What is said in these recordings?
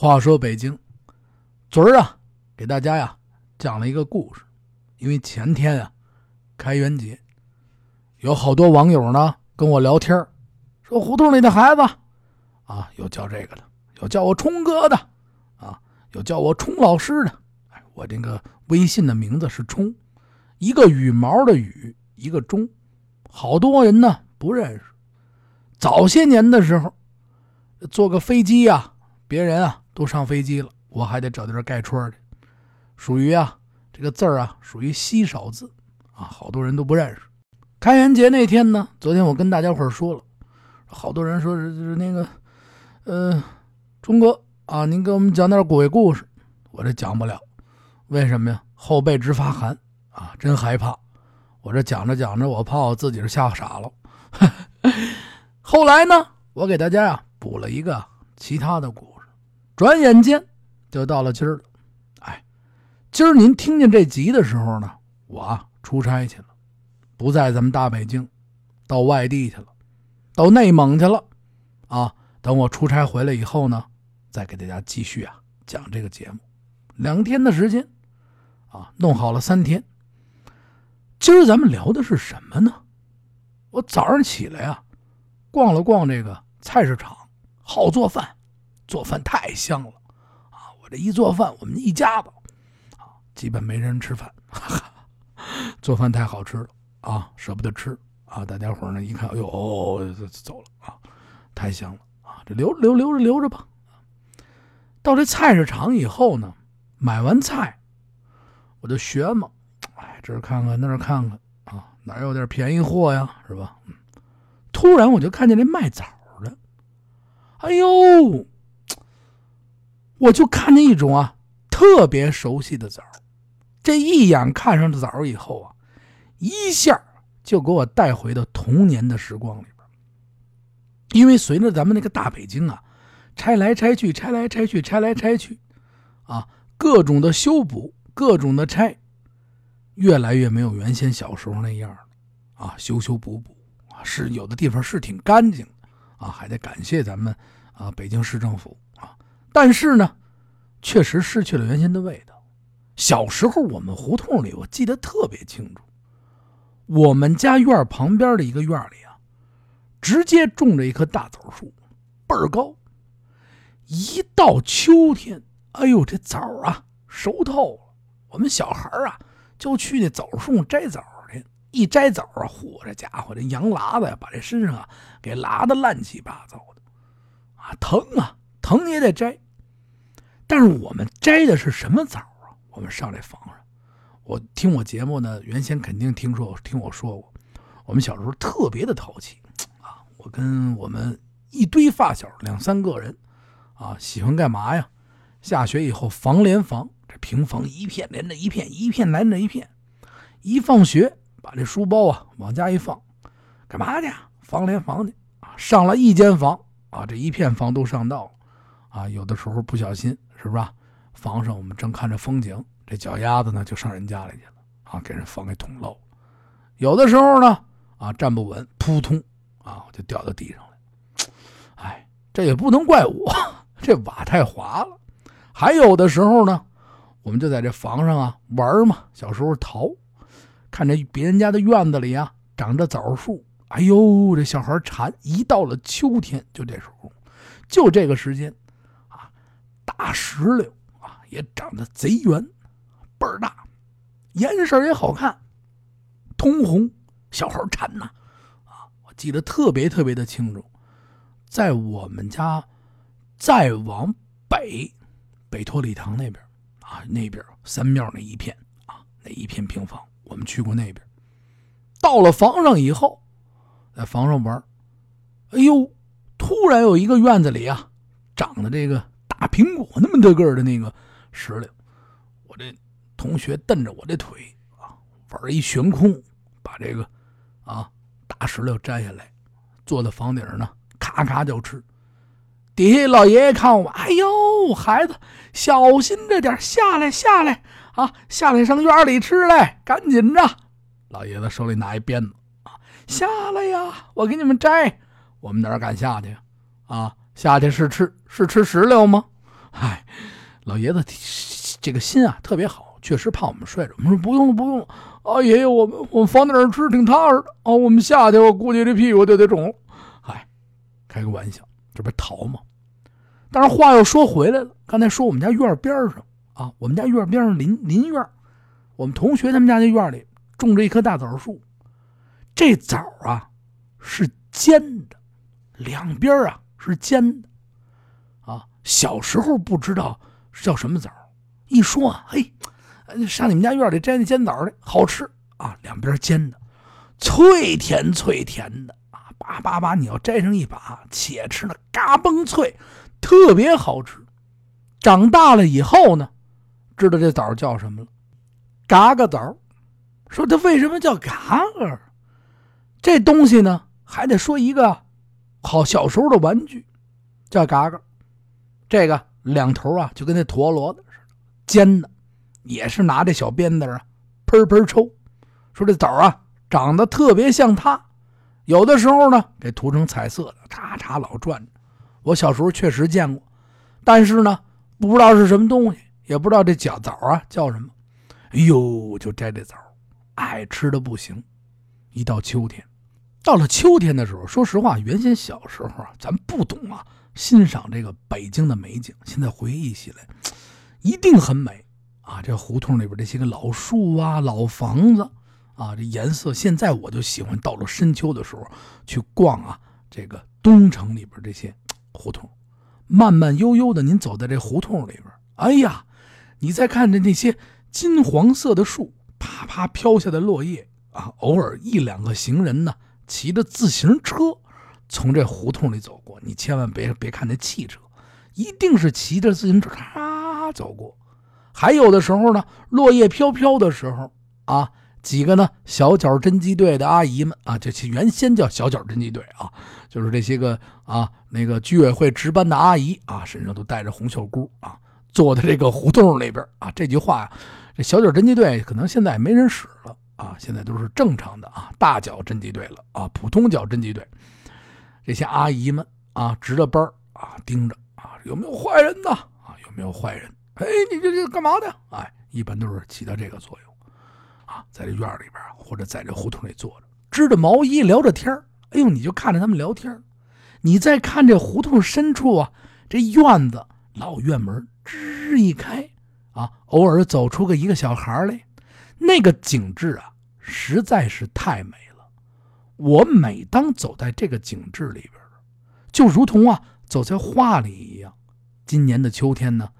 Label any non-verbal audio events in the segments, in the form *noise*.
话说北京，昨儿啊，给大家呀讲了一个故事。因为前天啊，开元节，有好多网友呢跟我聊天说胡同里的孩子啊，有叫这个的，有叫我冲哥的，啊，有叫我冲老师的。哎，我这个微信的名字是冲，一个羽毛的羽，一个钟，好多人呢不认识。早些年的时候，坐个飞机呀，别人啊都上飞机了，我还得找地儿盖戳去，属于啊。这个字儿啊，属于稀少字啊，好多人都不认识。开元节那天呢，昨天我跟大家伙说了，好多人说是是那个，呃，钟哥啊，您给我们讲点鬼故事，我这讲不了，为什么呀？后背直发寒啊，真害怕。我这讲着讲着，我怕我自己是吓傻了。*laughs* 后来呢，我给大家呀补了一个其他的故事，转眼间就到了今儿了。哎今儿您听见这集的时候呢，我出差去了，不在咱们大北京，到外地去了，到内蒙去了，啊，等我出差回来以后呢，再给大家继续啊讲这个节目。两天的时间，啊，弄好了三天。今儿咱们聊的是什么呢？我早上起来啊，逛了逛这个菜市场，好做饭，做饭太香了，啊，我这一做饭，我们一家子。啊基本没人吃饭，哈 *laughs* 哈做饭太好吃了啊，舍不得吃啊！大家伙呢一看，哎呦，走了啊，太香了啊！这留留留着留着吧。到这菜市场以后呢，买完菜，我就学嘛，哎，这儿看看那儿看看啊，哪有点便宜货呀，是吧？突然我就看见这卖枣的，哎呦，我就看见一种啊特别熟悉的枣。这一眼看上的枣以后啊，一下就给我带回到童年的时光里边。因为随着咱们那个大北京啊，拆来拆去，拆来拆去，拆来拆去，啊，各种的修补，各种的拆，越来越没有原先小时候那样了。啊，修修补补啊，是有的地方是挺干净的啊，还得感谢咱们啊北京市政府啊。但是呢，确实失去了原先的味道。小时候，我们胡同里，我记得特别清楚。我们家院旁边的一个院里啊，直接种着一棵大枣树，倍儿高。一到秋天，哎呦，这枣啊熟透了。我们小孩啊就去那枣树上摘枣去。一摘枣啊，嚯，这家伙这羊喇子呀，把这身上啊给拉的乱七八糟的，啊，疼啊，疼也得摘。但是我们摘的是什么枣啊？我们上这房上，我听我节目呢，原先肯定听说听我说过，我们小时候特别的淘气啊！我跟我们一堆发小两三个人啊，喜欢干嘛呀？下学以后房连房，这平房一片连着一片，一片连着一片。一放学把这书包啊往家一放，干嘛去？房连房去啊！上了一间房啊，这一片房都上道了啊！有的时候不小心，是吧？房上我们正看着风景，这脚丫子呢就上人家里去了啊，给人房给捅漏。有的时候呢啊站不稳，扑通啊就掉到地上了。哎，这也不能怪我，*laughs* 这瓦太滑了。还有的时候呢，我们就在这房上啊玩嘛，小时候逃，看着别人家的院子里啊长着枣树，哎呦这小孩馋。一到了秋天，就这时候，就这个时间，大石榴啊。也长得贼圆，倍儿大，颜色也好看，通红，小孩馋呐，啊！我记得特别特别的清楚，在我们家再往北，北托礼堂那边啊，那边三庙那一片啊，那一片平房，我们去过那边。到了房上以后，在房上玩，哎呦，突然有一个院子里啊，长的这个大苹果那么大个的那个。石榴，我这同学蹬着我这腿啊，玩一悬空，把这个啊大石榴摘下来，坐在房顶上呢，咔咔就吃。底下老爷爷看我，哎呦，孩子小心着点，下来下来啊，下来上院里吃来，赶紧着。老爷子手里拿一鞭子啊，下来呀，我给你们摘。我们哪敢下去啊？下去是吃是吃石榴吗？嗨，老爷子这个心啊特别好，确实怕我们睡着。我们说不用了，不用了。啊，爷爷，我们我们放在那儿吃挺踏实的啊。我们下去我估计这屁股就得肿了。嗨，开个玩笑，这不是逃吗？但是话又说回来了，刚才说我们家院边上啊，我们家院边上邻邻院，我们同学他们家那院里种着一棵大枣树，这枣啊是尖的，两边啊是尖的，小时候不知道叫什么枣，一说啊，嘿。上你们家院里摘那尖枣去，好吃啊！两边尖的，脆甜脆甜的啊！叭叭叭，你要摘上一把，且吃那嘎嘣脆，特别好吃。长大了以后呢，知道这枣叫什么了？嘎嘎枣。说它为什么叫嘎嘎？这东西呢，还得说一个好小时候的玩具，叫嘎嘎。这个两头啊，就跟那陀螺似的，尖的。也是拿这小鞭子啊，喷喷抽，说这枣啊长得特别像它，有的时候呢给涂成彩色的，叉叉老转。我小时候确实见过，但是呢不知道是什么东西，也不知道这叫枣啊叫什么。哎呦，就摘这枣，爱吃的不行。一到秋天，到了秋天的时候，说实话，原先小时候啊，咱不懂啊，欣赏这个北京的美景。现在回忆起来，一定很美。啊，这胡同里边这些个老树啊、老房子啊，这颜色，现在我就喜欢到了深秋的时候去逛啊。这个东城里边这些胡同，慢慢悠悠的，您走在这胡同里边，哎呀，你再看着那些金黄色的树，啪啪飘下的落叶啊，偶尔一两个行人呢，骑着自行车从这胡同里走过，你千万别别看那汽车，一定是骑着自行车咔走过。还有的时候呢，落叶飘飘的时候啊，几个呢小脚侦缉队的阿姨们啊，这原先叫小脚侦缉队啊，就是这些个啊那个居委会值班的阿姨啊，身上都带着红袖箍啊，坐在这个胡同里边啊。这句话，这小脚侦缉队可能现在没人使了啊，现在都是正常的啊大脚侦缉队了啊，普通脚侦缉队。这些阿姨们啊，值着班啊，盯着啊，有没有坏人呢？啊，有没有坏人？哎，你这这干嘛的？哎，一般都是起到这个作用，啊，在这院里边或者在这胡同里坐着，织着毛衣聊着天哎呦，你就看着他们聊天你再看这胡同深处啊，这院子老院门吱一开，啊，偶尔走出个一个小孩来，那个景致啊，实在是太美。我每当走在这个景致里边，就如同啊走在画里一样。今年的秋天呢。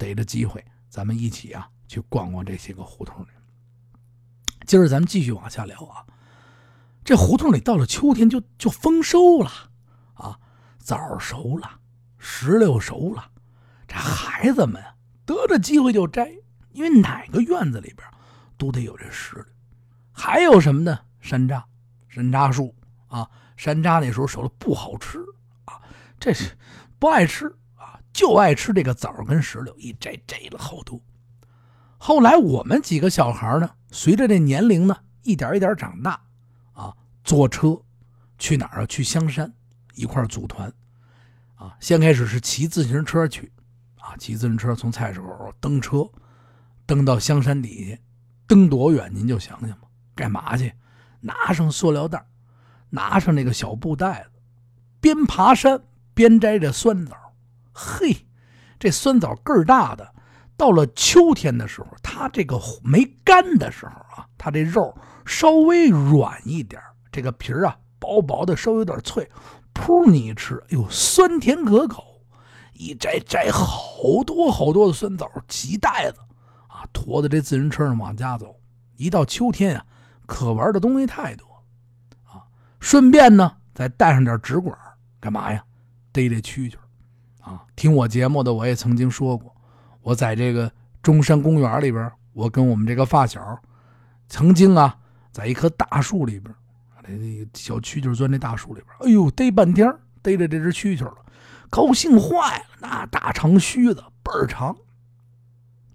逮着机会，咱们一起啊去逛逛这些个胡同里。今儿咱们继续往下聊啊。这胡同里到了秋天就就丰收了啊，枣熟了，石榴熟了，这孩子们得着机会就摘，因为哪个院子里边都得有这石榴。还有什么呢？山楂，山楂树啊，山楂那时候熟了不好吃啊，这是不爱吃啊。就爱吃这个枣跟石榴，一摘摘了好多。后来我们几个小孩呢，随着这年龄呢，一点一点长大，啊，坐车去哪儿啊？去香山一块组团，啊，先开始是骑自行车去，啊，骑自行车从菜市口蹬车，蹬到香山底下，蹬多远您就想想吧。干嘛去？拿上塑料袋，拿上那个小布袋子，边爬山边摘着酸枣。嘿，这酸枣个儿大的，到了秋天的时候，它这个没干的时候啊，它这肉稍微软一点，这个皮儿啊薄薄的，稍微有点脆，噗你一吃，哎呦，酸甜可口。一摘摘好多好多的酸枣，几袋子啊，驮在这自行车上往家走。一到秋天啊，可玩的东西太多啊，顺便呢再带上点纸管，干嘛呀？逮这蛐蛐。啊，听我节目的我也曾经说过，我在这个中山公园里边，我跟我们这个发小，曾经啊，在一棵大树里边，这小蛐蛐钻那大树里边，哎呦，逮半天逮着这只蛐蛐了，高兴坏了，那大长须子倍儿长，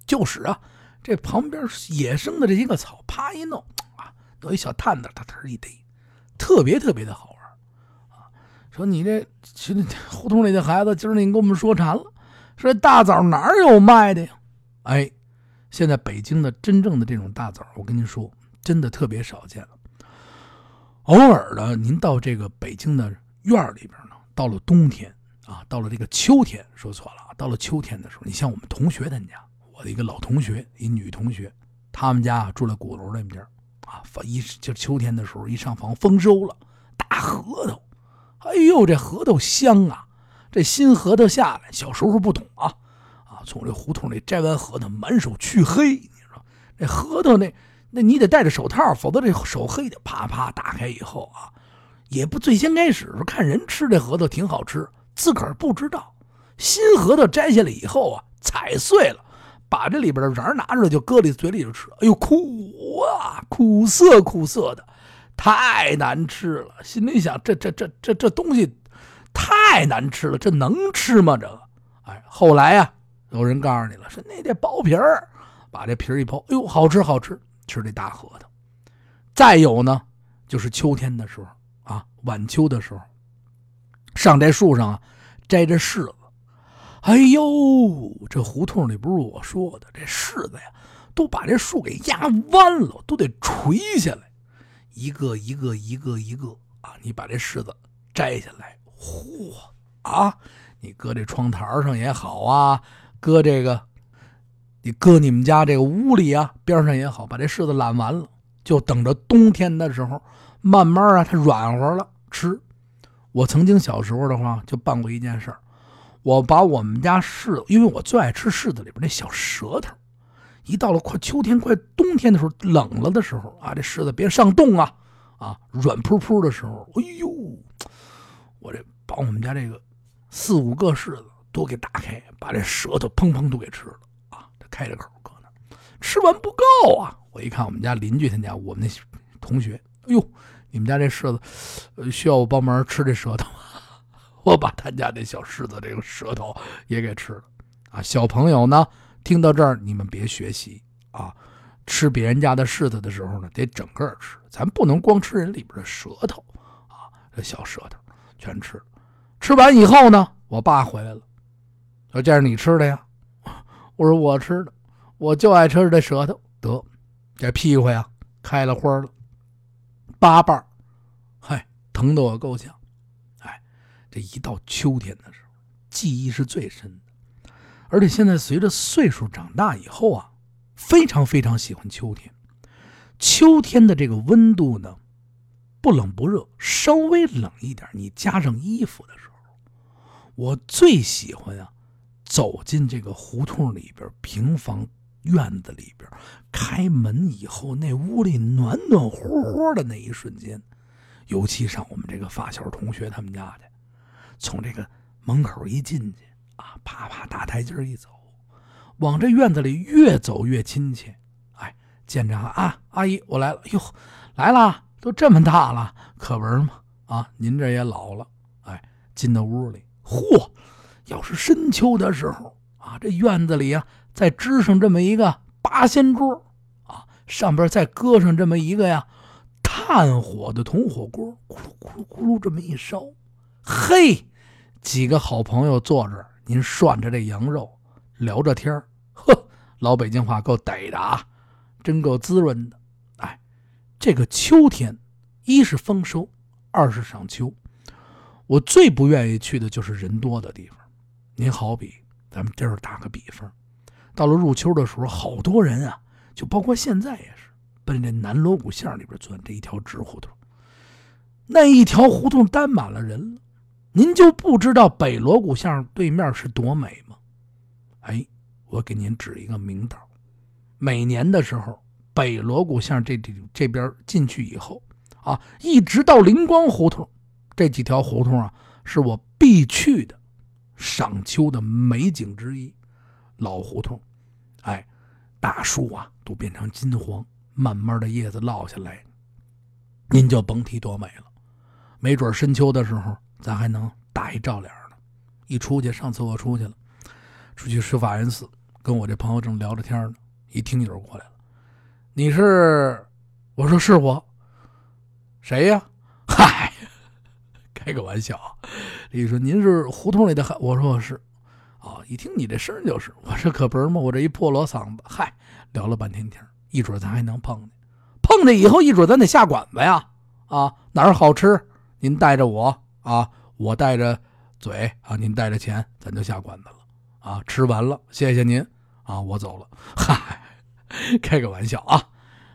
就是啊，这旁边野生的这些个草，啪一弄有一小探子，他他一逮，特别特别的好玩啊。说你这，胡同里的孩子，今儿你给我们说馋了。说大枣哪有卖的呀？哎，现在北京的真正的这种大枣，我跟您说，真的特别少见了。偶尔的，您到这个北京的院里边呢，到了冬天啊，到了这个秋天，说错了，到了秋天的时候，你像我们同学他们家，我的一个老同学，一女同学，他们家住在鼓楼那边啊，一就秋天的时候，一上房丰收了，大核桃，哎呦，这核桃香啊！这新核桃下来，小时候不懂啊，啊，从这胡同里摘完核桃，满手黢黑，你说这核桃那。那你得戴着手套，否则这手黑的。啪啪打开以后啊，也不最先开始是看人吃这核桃挺好吃，自个儿不知道。新核桃摘下来以后啊，踩碎了，把这里边的瓤拿出来就搁里嘴里就吃。哎呦，哇，苦涩苦涩的，太难吃了。心里想，这这这这这东西太难吃了，这能吃吗？这个，哎，后来呀，有人告诉你了，说那得剥皮儿，把这皮儿一剥，哎呦，好吃好吃。吃这大核桃，再有呢，就是秋天的时候啊，晚秋的时候，上这树上啊，摘这柿子。哎呦，这胡同里不是我说的，这柿子呀，都把这树给压弯了，都得垂下来，一个一个一个一个啊，你把这柿子摘下来，嚯啊，你搁这窗台上也好啊，搁这个。你搁你们家这个屋里啊，边上也好，把这柿子揽完了，就等着冬天的时候，慢慢啊，它软和了吃。我曾经小时候的话，就办过一件事儿，我把我们家柿子，因为我最爱吃柿子里边那小舌头，一到了快秋天、快冬天的时候，冷了的时候啊，这柿子别上冻啊，啊，软扑扑的时候，哎呦，我这把我们家这个四五个柿子都给打开，把这舌头砰砰都给吃了啊。开着口搁那，吃完不够啊！我一看我们家邻居他家，我们那同学，哎呦，你们家这柿子需要我帮忙吃这舌头吗？*laughs* 我把他家那小柿子这个舌头也给吃了啊！小朋友呢，听到这儿你们别学习啊！吃别人家的柿子的时候呢，得整个吃，咱不能光吃人里边的舌头啊！这小舌头全吃。吃完以后呢，我爸回来了，说：“这是你吃的呀？” *laughs* 我说我吃的，我就爱吃这舌头。得，这屁股呀开了花了，八瓣嗨，疼得我够呛。哎，这一到秋天的时候，记忆是最深的。而且现在随着岁数长大以后啊，非常非常喜欢秋天。秋天的这个温度呢，不冷不热，稍微冷一点，你加上衣服的时候，我最喜欢啊。走进这个胡同里边，平房院子里边，开门以后，那屋里暖暖和和的那一瞬间，尤其上我们这个发小同学他们家去，从这个门口一进去啊，啪啪大台阶一走，往这院子里越走越亲切。哎，见着啊，阿姨，我来了。哟，来了，都这么大了，可闻吗？啊，您这也老了。哎，进到屋里，嚯！要是深秋的时候啊，这院子里啊，再支上这么一个八仙桌啊，上边再搁上这么一个呀，炭火的铜火锅，咕噜咕噜咕噜这么一烧，嘿，几个好朋友坐这，您涮着这羊肉，聊着天呵，老北京话够逮的啊，真够滋润的。哎，这个秋天，一是丰收，二是赏秋，我最不愿意去的就是人多的地方。您好比，咱们这儿打个比方，到了入秋的时候，好多人啊，就包括现在也是，奔这南锣鼓巷里边钻这一条直胡同。那一条胡同单满了人了，您就不知道北锣鼓巷对面是多美吗？哎，我给您指一个明道。每年的时候，北锣鼓巷这这这边进去以后，啊，一直到灵光胡同，这几条胡同啊，是我必去的。赏秋的美景之一，老胡同，哎，大树啊都变成金黄，慢慢的叶子落下来，您就甭提多美了。没准深秋的时候，咱还能打一照脸呢。一出去上厕所出去了，出去吃法源寺，跟我这朋友正聊着天呢，一听友过来了，你是？我说是我。谁呀？*laughs* 嗨开个玩笑，李说：“您是胡同里的？”我说：“我是。”啊，一听你这声就是，我这可不是嘛，我这一破锣嗓子，嗨，聊了半天天，一准咱还能碰见，碰见以后一准咱得下馆子呀，啊，哪儿好吃，您带着我啊，我带着嘴啊，您带着钱，咱就下馆子了，啊，吃完了，谢谢您啊，我走了，*laughs* 嗨，开个玩笑啊，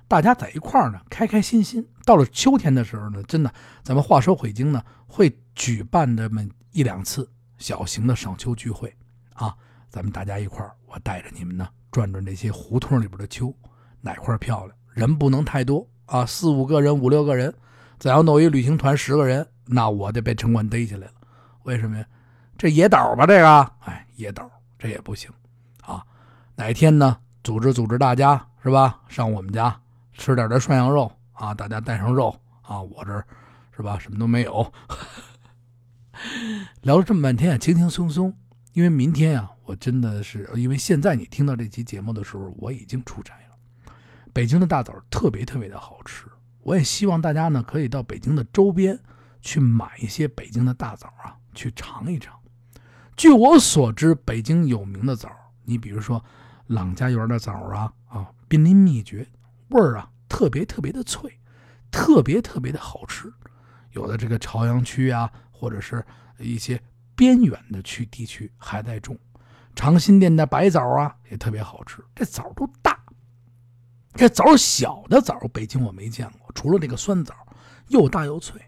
大家在一块儿呢，开开心心。到了秋天的时候呢，真的，咱们话说回京呢，会举办这么一两次小型的赏秋聚会。啊，咱们大家一块儿，我带着你们呢转转这些胡同里边的秋，哪块漂亮？人不能太多啊，四五个人、五六个人，再要弄一旅行团十个人，那我得被城管逮起来了。为什么呀？这野岛吧，这个，哎，野岛这也不行啊。哪天呢，组织组织大家是吧？上我们家吃点这涮羊肉啊，大家带上肉啊，我这是吧？什么都没有。*laughs* 聊了这么半天，轻轻松松。因为明天啊，我真的是因为现在你听到这期节目的时候，我已经出差了。北京的大枣特别特别的好吃，我也希望大家呢可以到北京的周边去买一些北京的大枣啊，去尝一尝。据我所知，北京有名的枣，你比如说朗家园的枣啊啊，濒临灭绝，味儿啊特别特别的脆，特别特别的好吃。有的这个朝阳区啊，或者是一些。边远的区地区还在种，长辛店的白枣啊也特别好吃。这枣都大，这枣小的枣，北京我没见过。除了这个酸枣，又大又脆。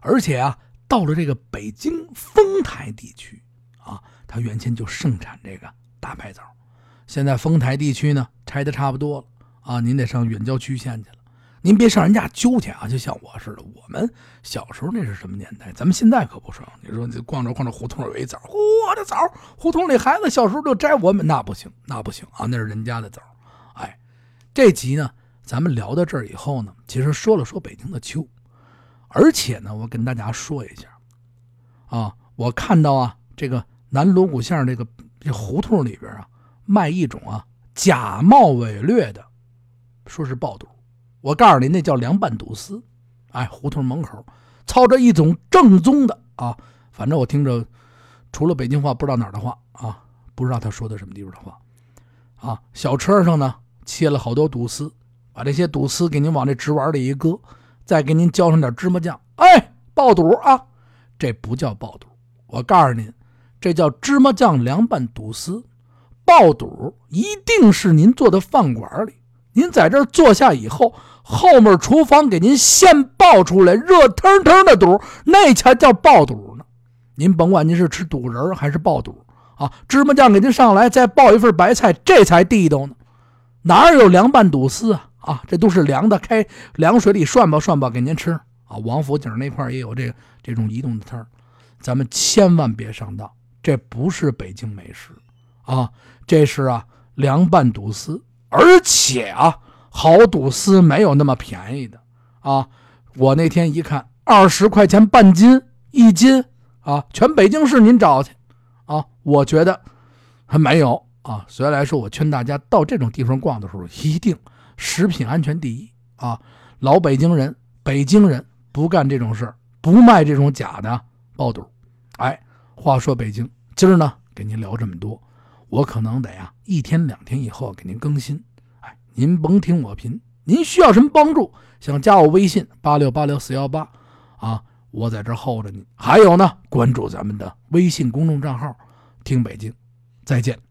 而且啊，到了这个北京丰台地区啊，它原先就盛产这个大白枣。现在丰台地区呢，拆的差不多了啊，您得上远郊区县去了。您别上人家揪去啊！就像我似的，我们小时候那是什么年代？咱们现在可不成。你说你逛着逛着胡同有一枣，嚯，这枣胡同里孩子小时候就摘，我们那不行，那不行啊！那是人家的枣。这集呢，咱们聊到这儿以后呢，其实说了说北京的秋，而且呢，我跟大家说一下啊，我看到啊，这个南锣鼓巷这个这胡同里边啊，卖一种啊假冒伪劣的，说是爆肚。我告诉你，那叫凉拌肚丝，哎，胡同门口。操着一种正宗的啊，反正我听着，除了北京话不知道哪儿的话啊，不知道他说的什么地方的话，啊，小车上呢切了好多肚丝，把这些肚丝给您往这纸碗里一搁，再给您浇上点芝麻酱，哎，爆肚啊，这不叫爆肚，我告诉您，这叫芝麻酱凉拌肚丝，爆肚一定是您坐的饭馆里。您在这坐下以后，后面厨房给您现爆出来热腾腾的肚，那才叫爆肚呢。您甭管您是吃肚仁还是爆肚啊，芝麻酱给您上来，再爆一份白菜，这才地道呢。哪有凉拌肚丝啊？啊，这都是凉的，开凉水里涮吧涮吧给您吃啊。王府井那块也有这个这种移动的摊儿，咱们千万别上当，这不是北京美食啊，这是啊凉拌肚丝。而且啊，好肚丝没有那么便宜的啊！我那天一看，二十块钱半斤一斤啊，全北京市您找去啊！我觉得还没有啊。所以来说，我劝大家到这种地方逛的时候，一定食品安全第一啊！老北京人，北京人不干这种事儿，不卖这种假的爆肚。哎，话说北京，今儿呢，给您聊这么多。我可能得啊，一天两天以后给您更新。哎，您甭听我贫，您需要什么帮助，想加我微信八六八六四幺八啊，我在这候着您。还有呢，关注咱们的微信公众账号“听北京”，再见。